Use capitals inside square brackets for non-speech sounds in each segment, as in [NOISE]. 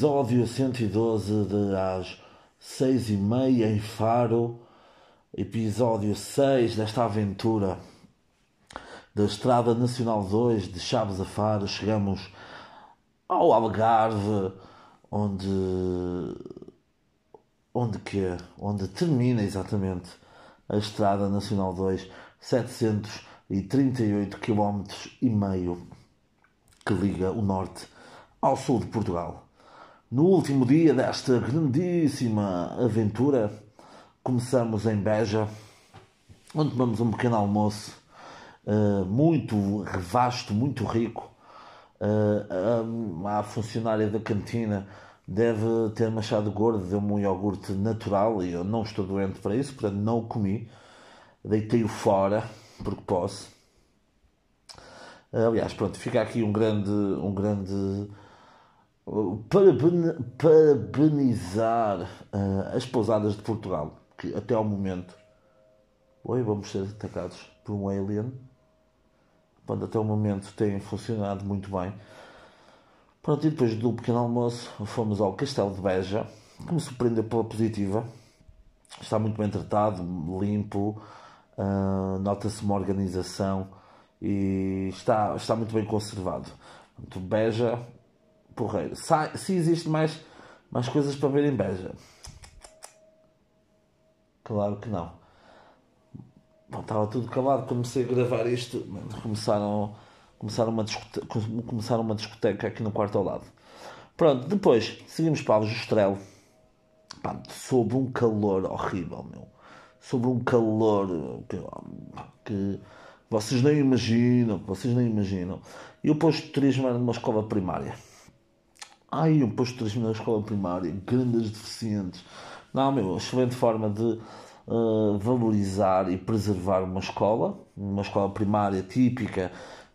episódio 112 de às seis e meia em Faro, episódio 6 desta aventura da Estrada Nacional 2 de Chaves a Faro. Chegamos ao Algarve, onde onde que onde termina exatamente a Estrada Nacional 2, 738 km e meio que liga o norte ao sul de Portugal. No último dia desta grandíssima aventura, começamos em Beja, onde tomamos um pequeno almoço uh, muito vasto, muito rico. Uh, a, a funcionária da cantina deve ter machado gordo, deu-me um iogurte natural e eu não estou doente para isso, portanto não o comi. Deitei-o fora, porque posso. Aliás, pronto, fica aqui um grande, um grande parabenizar uh, as pousadas de Portugal, que até ao momento oi, vamos ser atacados por um alien. Quando até o momento têm funcionado muito bem. Pronto, e depois do pequeno almoço fomos ao Castelo de Beja, que me surpreendeu pela positiva. Está muito bem tratado, limpo, uh, nota-se uma organização e está, está muito bem conservado. Portanto, Beja porreiro. Se existe mais, mais coisas para ver em Beja. Claro que não. Bom, estava tudo calado, comecei a gravar isto. Começaram, começaram, uma discoteca, começaram uma discoteca aqui no quarto ao lado. Pronto, depois seguimos para o Justrel. Pá, sobre um calor horrível, meu. Sobre um calor que, que vocês nem imaginam, vocês nem imaginam. E posto de turismo era numa escola primária. Ai, um posto de turismo na escola primária, grandes deficientes. Não, meu, excelente forma de uh, valorizar e preservar uma escola, uma escola primária típica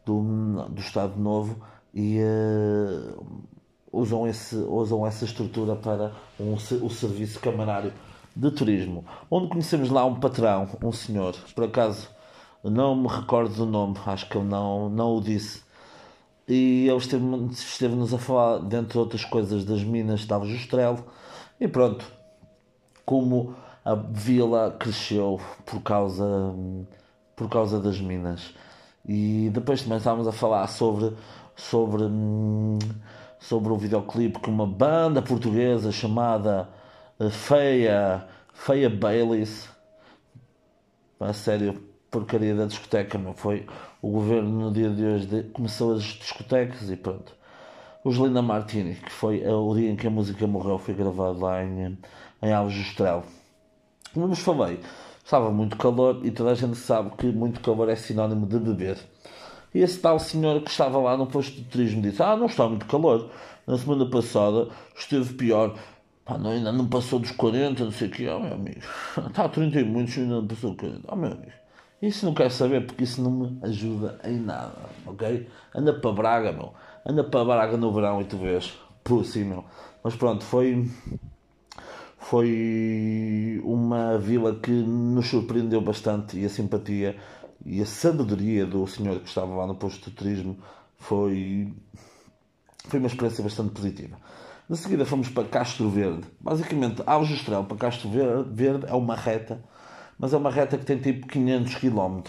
do, do Estado Novo e uh, usam, esse, usam essa estrutura para um, o serviço camarário de turismo, onde conhecemos lá um patrão, um senhor, por acaso não me recordo do nome, acho que ele não, não o disse, e ele esteve-nos esteve a falar, dentre outras coisas, das minas de Aljustrel. E pronto, como a vila cresceu por causa, por causa das minas. E depois também estávamos a falar sobre, sobre, sobre o videoclipe que uma banda portuguesa chamada eh, Feia, Feia Baileys, a sério, porcaria da discoteca, meu. Foi o governo no dia de hoje de, começou as discotecas e pronto. O Linda Martini, que foi o dia em que a música morreu, foi gravado lá em, em Aljustrel. Como vos falei, estava muito calor e toda a gente sabe que muito calor é sinónimo de beber. E esse tal senhor que estava lá no posto de turismo disse: Ah, não está muito calor. Na semana passada esteve pior. Pá, não, ainda não passou dos 40, não sei o que. Oh, meu amigo. [LAUGHS] Está a 30 e muitos ainda não passou dos 40. Oh, meu amigo. Isso não quero saber porque isso não me ajuda em nada, ok? Anda para Braga, meu. Anda para Braga no verão e tu vês. Por sim, meu. Mas pronto, foi. Foi uma vila que nos surpreendeu bastante e a simpatia e a sabedoria do senhor que estava lá no posto de turismo foi. Foi uma experiência bastante positiva. De seguida fomos para Castro Verde. Basicamente, Aljustrel para Castro Verde é uma reta mas é uma reta que tem tipo 500 km.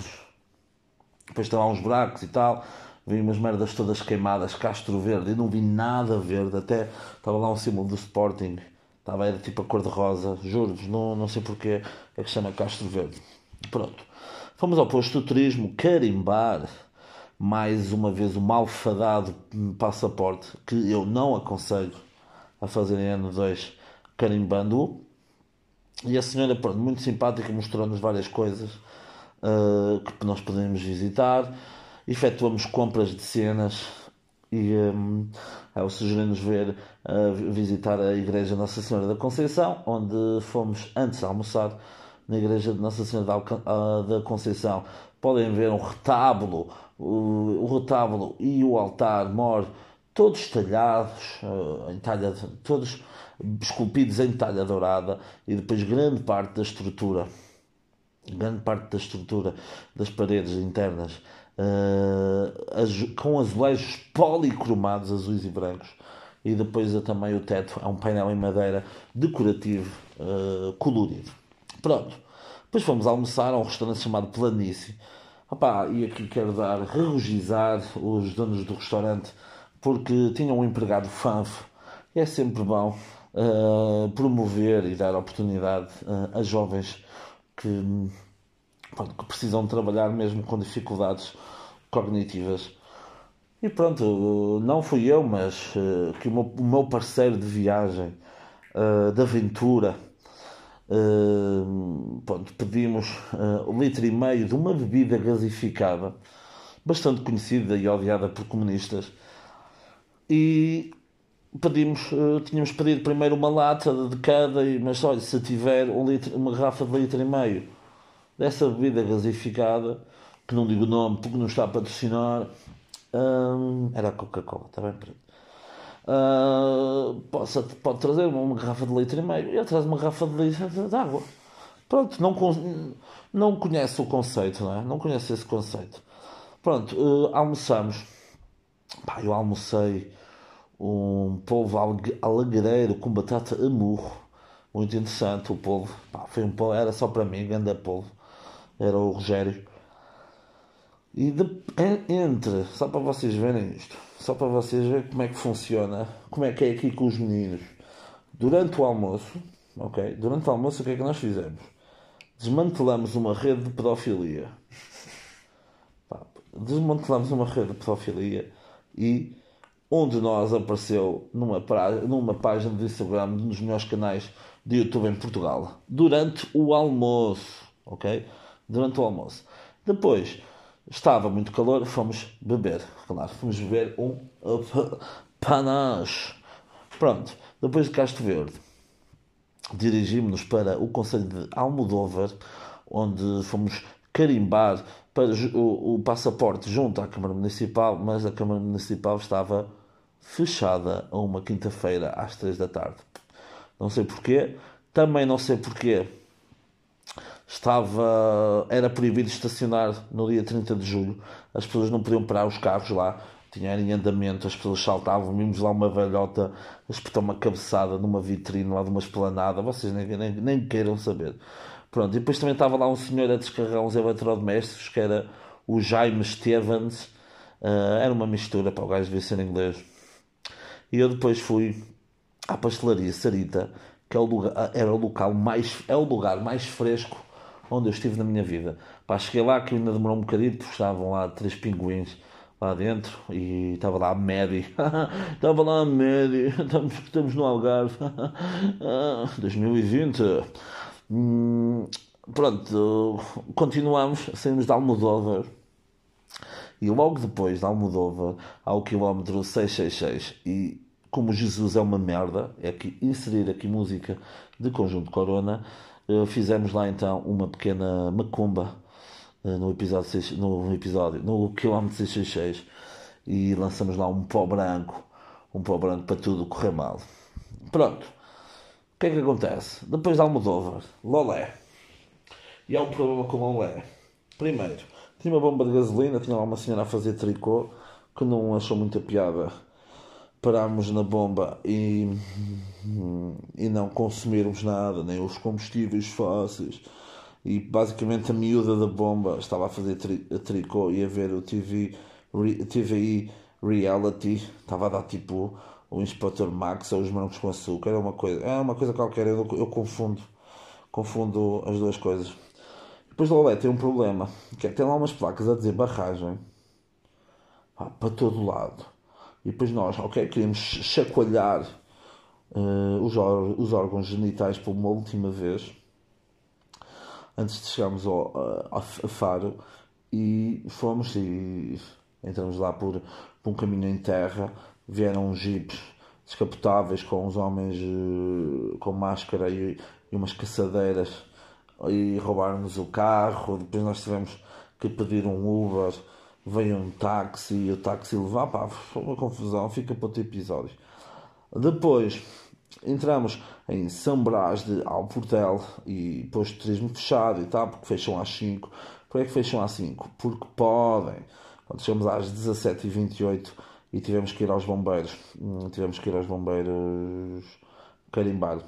Depois tem lá uns buracos e tal. Vi umas merdas todas queimadas, Castro Verde, e não vi nada verde. Até estava lá um símbolo do Sporting, estava era tipo a cor de rosa, juro-vos, não, não sei porque é que chama Castro Verde. Pronto. Fomos ao posto de turismo carimbar mais uma vez o malfadado passaporte que eu não aconselho a fazer em ano 2 carimbando-o. E a senhora, pronto, muito simpática, mostrou-nos várias coisas uh, que nós podemos visitar. Efetuamos compras de cenas e um, ela sugeriu-nos ver, uh, visitar a Igreja Nossa Senhora da Conceição, onde fomos antes de almoçar na Igreja de Nossa Senhora da Conceição. Podem ver um retábulo, o, o retábulo e o altar mor, todos talhados, uh, em talha, todos esculpidos em talha dourada e depois grande parte da estrutura, grande parte da estrutura das paredes internas uh, com azulejos policromados, azuis e brancos. e depois também o teto é um painel em madeira decorativo uh, colorido. Pronto. Depois fomos almoçar a um restaurante chamado Planície. Opa, e aqui quero dar, regozijar os donos do restaurante porque tinham um empregado fanfo. É sempre bom uh, promover e dar oportunidade uh, a jovens que, pronto, que precisam trabalhar mesmo com dificuldades cognitivas. E pronto, não fui eu, mas uh, que o meu, o meu, parceiro de viagem, uh, de aventura, uh, pronto, pedimos um litro e meio de uma bebida gasificada, bastante conhecida e odiada por comunistas. E pedimos, tínhamos pedido primeiro uma lata de cada, mas olha, se tiver um litro, uma garrafa de litro e meio dessa bebida gasificada, que não digo o nome porque não está a patrocinar, Hum, era a Coca-Cola, está bem? Uh, pode, pode trazer uma, garrafa de leite e meio e traz uma garrafa de leite de água. Pronto, não, não conhece o conceito, não é? Não conhece esse conceito. Pronto, uh, almoçamos. Pá, eu almocei um polvo alegreiro com batata a murro. Muito interessante o polvo. Pá, foi um polvo, era só para mim, grande polvo. Era o Rogério. E de, entre, só para vocês verem isto, só para vocês verem como é que funciona, como é que é aqui com os meninos. Durante o almoço, ok? Durante o almoço, o que é que nós fizemos? Desmantelamos uma rede de pedofilia. Desmantelamos uma rede de pedofilia e um de nós apareceu numa, numa página de Instagram, nos melhores canais de YouTube em Portugal, durante o almoço, ok? Durante o almoço. Depois Estava muito calor, fomos beber. Claro, fomos beber um [LAUGHS] panache. Pronto, depois de Castro Verde, dirigimos-nos para o Conselho de Almodóvar, onde fomos carimbar para o, o, passaporte junto à Câmara Municipal, mas a Câmara Municipal estava fechada a uma quinta-feira às três da tarde. Não sei porquê, também não sei porquê estava era proibido estacionar no dia 30 de julho. As pessoas não podiam parar os carros lá, tinha em andamento, as pessoas saltavam. Vimos lá uma velhota espetar uma cabeçada numa vitrine lá de uma esplanada. Vocês nem, nem, nem queiram saber. Pronto, e depois também estava lá um senhor a descarregar uns eletrodomésticos que era o Jaime Stevens. Uh, era uma mistura para o gajo ver ser inglês. E eu depois fui à pastelaria Sarita, que é o lugar, era o local mais, é o lugar mais fresco onde eu estive na minha vida. Pá, cheguei lá que ainda demorou um bocadinho, porque estavam lá três pinguins lá dentro e estava lá a Mary. [LAUGHS] estava lá a Mary. [LAUGHS] Estamos, estamos no Algarve. [LAUGHS] 2020. Hum, pronto, continuamos, saímos de Almodóvar. E logo depois de Almodóvar, ao quilómetro 666, e como Jesus é uma merda, é que inserir aqui música de Conjunto Corona, eh, fizemos lá então uma pequena macumba eh, no episódio, no episódio, no quilómetro 666 e lançamos lá um pó branco, um pó branco para tudo correr mal. Pronto. O que é que acontece? Depois de Almodóvar, Lolé. E há um problema com Lolé. Primeiro, tinha uma bomba de gasolina, tinha lá uma senhora a fazer tricô que não achou muita piada parámos na bomba e, e não consumirmos nada, nem os combustíveis fósseis. E basicamente a miúda da bomba estava a fazer tri, tricô e a ver o TV, TVI Reality, estava a dar tipo o Inspector Max ou os Brancos com Açúcar, é uma coisa, é uma coisa qualquer, eu, eu confundo, confundo as duas coisas. Depois OLED tem um problema, que é tem lá umas placas a dizer barragem pá, para todo lado e depois nós, ok, queríamos chacoalhar uh, os, os, órgãos genitais por uma última vez antes de chegarmos ao, a, a Faro e fomos e entramos lá por, por um caminho em terra, vieram jipes descapotáveis com os homens uh, com máscara e, e umas caçadeiras e roubaram-nos o carro, depois nós tivemos que pedir um Uber veio um táxi e o táxi levar, pá, foi uma confusão, fica para outro episódio. Depois entramos em São Brás de Alportel e posto de turismo fechado e tal, porque fecham às 5. Por que fecham às 5? Porque podem. Quando chegamos às 17h28 e tivemos que ir aos bombeiros. Hum, tivemos que ir aos bombeiros carimbar.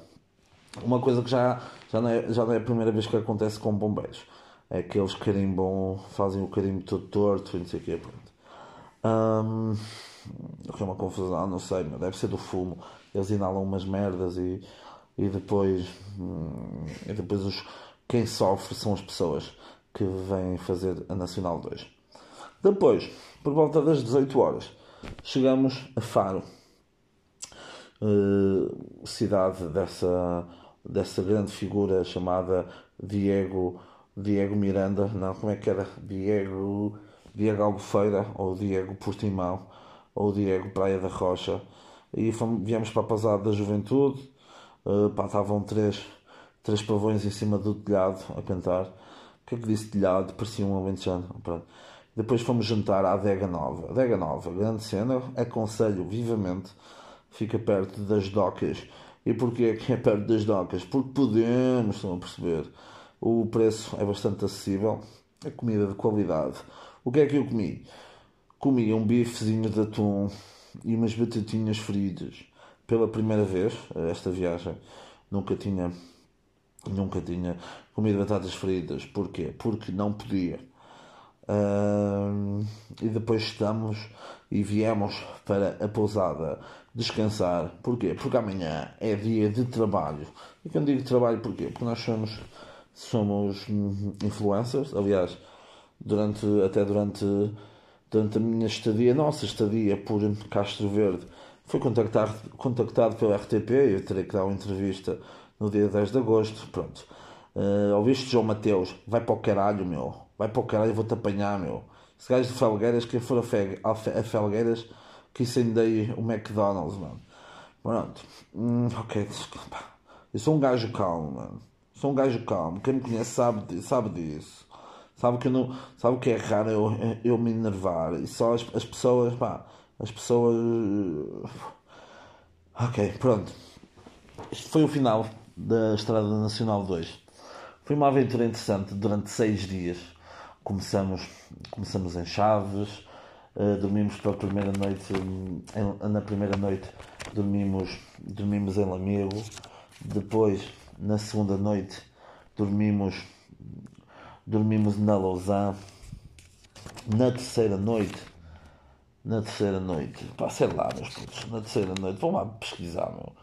Uma coisa que já, já, não é, já não é a primeira vez que acontece com bombeiros. É que eles carimbam, fazem o carimbo todo torto e não sei o quê. Pronto. Hum, é uma confusão, não sei, mas deve ser do fumo. Eles inalam umas merdas e, e depois, hum, e depois os, quem sofre são as pessoas que vêm fazer a Nacional 2. Depois, por volta das 18 horas, chegamos a Faro, uh, cidade dessa, dessa grande figura chamada Diego, Diego Miranda, não, como é que era? Diego, Diego Albufeira, ou Diego Portimão, ou Diego Praia da Rocha. E fomos, viemos para a Pasada da Juventude, estavam três, três pavões em cima do telhado a cantar. O que é que disse telhado? Parecia um alentejano. Pronto. Depois fomos jantar à Adega Nova. Adega Nova, grande cena, aconselho vivamente, fica perto das docas. E porquê é que é perto das docas? Porque podemos, estão a perceber. O preço é bastante acessível, é comida de qualidade. O que é que eu comi? Comi um bifezinho de atum e umas batatinhas fritas. Pela primeira vez, esta viagem, nunca tinha, nunca tinha comido batatas fritas. Porquê? Porque não podia E depois estamos e viemos para a pousada descansar. Porquê? Porque amanhã é dia de trabalho. E quando digo trabalho, porquê? Porque nós somos, somos influencers. Aliás, durante, até durante, durante a minha estadia, nossa estadia por Castro Verde, fui contactado, contactado pela RTP. Eu terei que dar uma entrevista no dia 10 de agosto. Pronto. Uh, ouviste João Mateus? Vai para o caralho, meu vai para o caralho, vou-te apanhar, meu. Esse gajo de Felgueiras, quem for a, a Felgueiras, que incendei o McDonald's, mano. Pronto. Hum, ok, desculpa. Eu sou um gajo calmo, mano. Sou um gajo calmo. Quem me conhece sabe, sabe disso. Sabe que, eu não, sabe que é raro eu, eu me enervar. E só as, as pessoas, pá, as pessoas. Ok, pronto. Isto foi o final da Estrada Nacional 2. Foi uma aventura interessante durante seis dias começamos, começamos em Chaves, uh, dormimos pela primeira noite, em, na primeira noite dormimos, dormimos em Lamego, depois na segunda noite dormimos, dormimos na Lausanne, na terceira noite, na terceira noite, pá, sei lá, meus putos, na terceira noite, vão lá pesquisar, meu.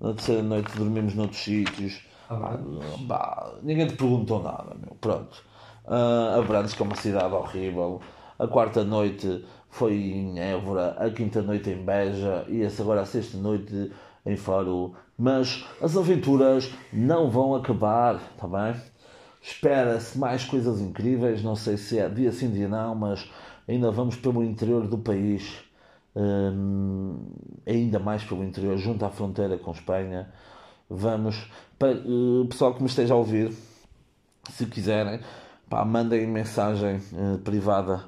Na terceira noite dormimos noutros sítios. Ah, ninguém te perguntou nada, meu. Pronto. Uh, Abrantes, que é uma cidade horrível. A quarta noite foi em Évora, a quinta noite em Beja e essa agora a sexta noite em Faro. Mas as aventuras não vão acabar, tá bem? Espera-se mais coisas incríveis, não sei se é dia sim, dia não, mas ainda vamos pelo interior do país, um, ainda mais pelo interior, junto à fronteira com Espanha. Vamos, para, o pessoal que me esteja a ouvir, se quiserem, pá, mandem mensagem uh, privada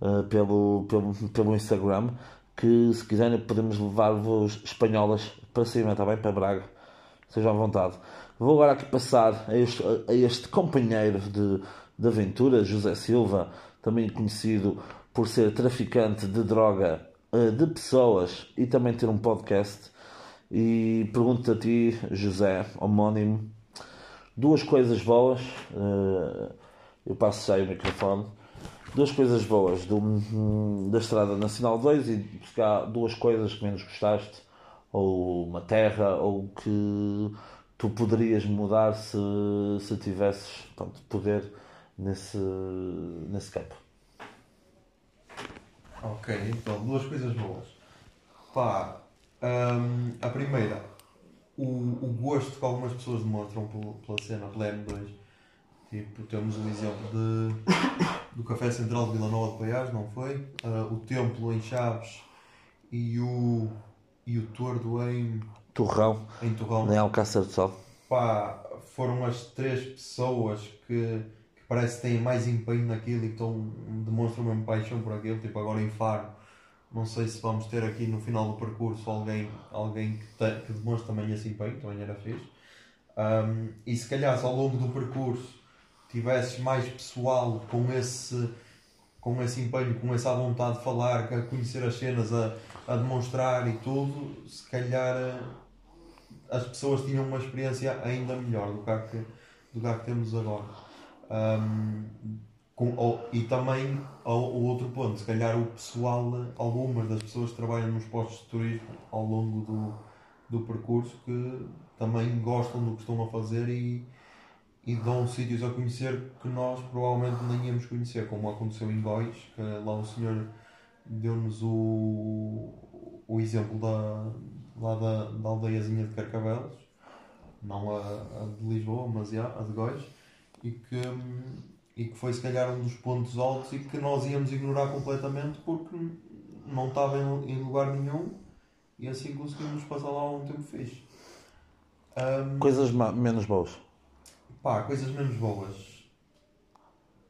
uh, pelo, pelo, pelo Instagram que se quiserem podemos levar-vos espanholas para cima, está bem? Para Braga. Sejam à vontade. Vou agora aqui passar a este, a este companheiro de, de aventura, José Silva, também conhecido por ser traficante de droga uh, de pessoas e também ter um podcast. E pergunto a ti, José, homónimo, duas coisas boas. Uh, eu passo já o microfone. Duas coisas boas do, da Estrada Nacional 2 e buscar duas coisas que menos gostaste, ou uma terra, ou que tu poderias mudar se, se tivesses pronto, poder nesse, nesse campo. Ok, então duas coisas boas. Pá, um, a primeira, o, o gosto que algumas pessoas demonstram pela cena, pela M2 Tipo, temos o exemplo de, do Café Central de Vila Nova de Paiás, não foi? Uh, o Templo em Chaves e o, e o Tordo em Torrão, em Torrão. em Alcácer do Sal. Pá, foram as três pessoas que, que parece que têm mais empenho naquilo e que estão, demonstram mesmo paixão por aquilo. Tipo, agora em Faro, não sei se vamos ter aqui no final do percurso alguém, alguém que, te, que demonstre também esse empenho, também era fixe. Um, e se calhar ao longo do percurso tivesses mais pessoal com esse com esse empenho, com essa vontade de falar, a conhecer as cenas, a, a demonstrar e tudo, se calhar eh, as pessoas tinham uma experiência ainda melhor do que que, do que, que temos agora. Um, com, ou, e também o outro ponto, se calhar o pessoal, algumas das pessoas que trabalham nos postos de turismo ao longo do, do percurso que também gostam do que estão a fazer e, e dão sítios a conhecer que nós provavelmente nem íamos conhecer, como aconteceu em Góis, que lá o senhor deu-nos o, o exemplo da, lá da, da aldeiazinha de Carcavelos, não a, a de Lisboa, mas a de Góis, e que, e que foi se calhar um dos pontos altos e que nós íamos ignorar completamente porque não estava em, em lugar nenhum e assim conseguimos passar lá um tempo fixe. Um, Coisas menos boas. Pá, coisas menos boas.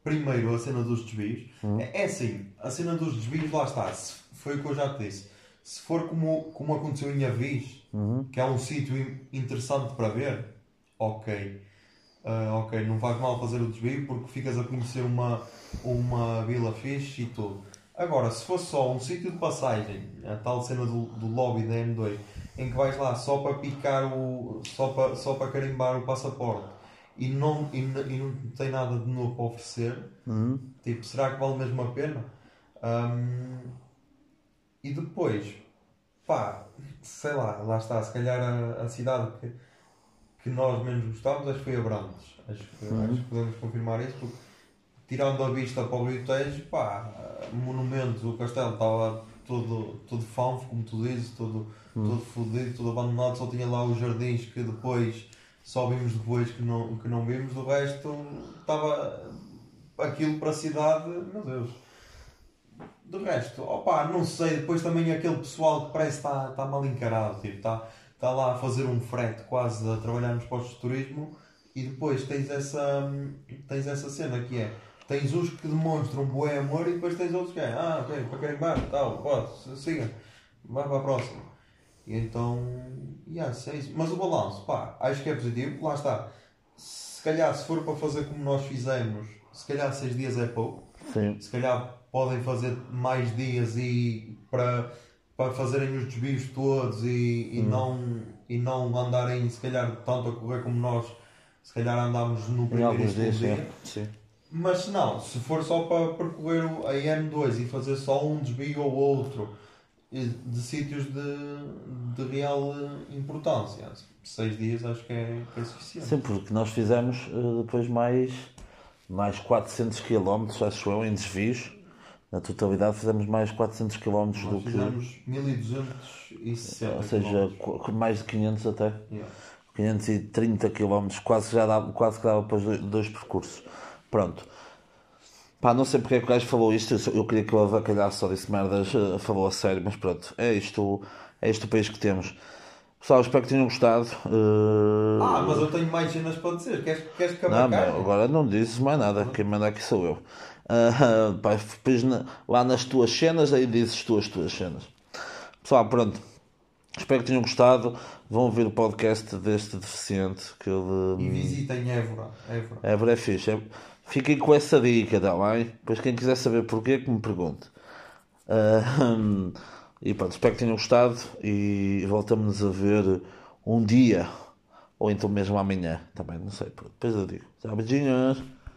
Primeiro, a cena dos desvios. Hum. É, é assim, a cena dos desvios, lá está. Se, foi o que eu já te disse. Se for como, como aconteceu em Avis, Uhum. que é um sítio interessante para ver, ok. Uh, ok, não faz mal fazer o desvio porque ficas a conhecer uma, uma vila fixe e tudo. Agora, se fosse só um sítio de passagem, a tal cena do, do lobby da M2, em que vais lá só para picar o. só para, só para carimbar o passaporte e não, e, e não tem nada de novo para oferecer, Uhum. tipo, será que vale mesmo a pena? Um, e depois, pá, sei lá, lá está, se calhar a, a cidade que, que nós menos gostávamos, acho que foi Abrantes. Acho que, Uhum. acho que podemos confirmar isso, porque tirando a vista para o Rio Tejo, pá, monumentos, o castelo estava todo, todo fanfo, como tu dizes, todo, todo fodido, todo abandonado, só tinha lá os jardins que depois só vimos depois que não, que não vimos, do resto estava aquilo para a cidade, meu Deus. Do resto, opá, não sei, depois também aquele pessoal que parece que está, está mal encarado, tipo, está, está lá a fazer um frete quase a trabalhar nos postos de turismo e depois tens essa, tens essa cena que é, tens uns que demonstram bué amor e depois tens outros que é, ah, ok, para carimbar, tal, pode, siga, vai para a próxima. E então, yeah, é isso. Mas o balanço, pá, acho que é positivo, lá está. Se calhar, se for para fazer como nós fizemos, se calhar seis dias é pouco Sim. se calhar podem fazer mais dias e para, para fazerem os desvios todos e, e, não, e não andarem se calhar tanto a correr como nós se calhar andámos no primeiro dias, dia. sim. Mas se não, se for só para percorrer a M2 e fazer só um desvio ou outro de sítios de, de real importância, seis dias acho que é, que é suficiente. Sim, porque nós fizemos eh, depois mais, mais 400 km, acho eu, em desvios. Na totalidade fizemos mais 400 km do Nós que. fizemos 1260 Ou seja, qu- mais de 500 até. Yeah. 530 km, quase, já dava, quase que dava para dois percursos. Pronto. Pá, não sei porque é que o gajo falou isto, eu, queria que eu avacalhasse só disse merdas, eh, falou a sério, mas pronto, é isto, é este o país que temos. Pessoal, espero que tenham gostado. eh, Ah, mas eu tenho mais cenas para dizer. Queres, queres que não, meu, agora não dizes mais nada, quem manda aqui sou eu. Ah, [LAUGHS] pá, na- lá nas tuas cenas, aí dizes tu as tuas cenas. Pessoal, pronto. Espero que tenham gostado. Vão ouvir o podcast deste deficiente que ele. E visitem Évora. Évora. Évora é fixe. É- Fiquem com essa dica, tá bem? Depois quem quiser saber porquê, que me pergunte. Ah, [LAUGHS] e pronto, espero que tenham gostado e voltamos a ver um dia ou então mesmo amanhã. Também, não sei. Depois eu digo. Tchau, beijinhos.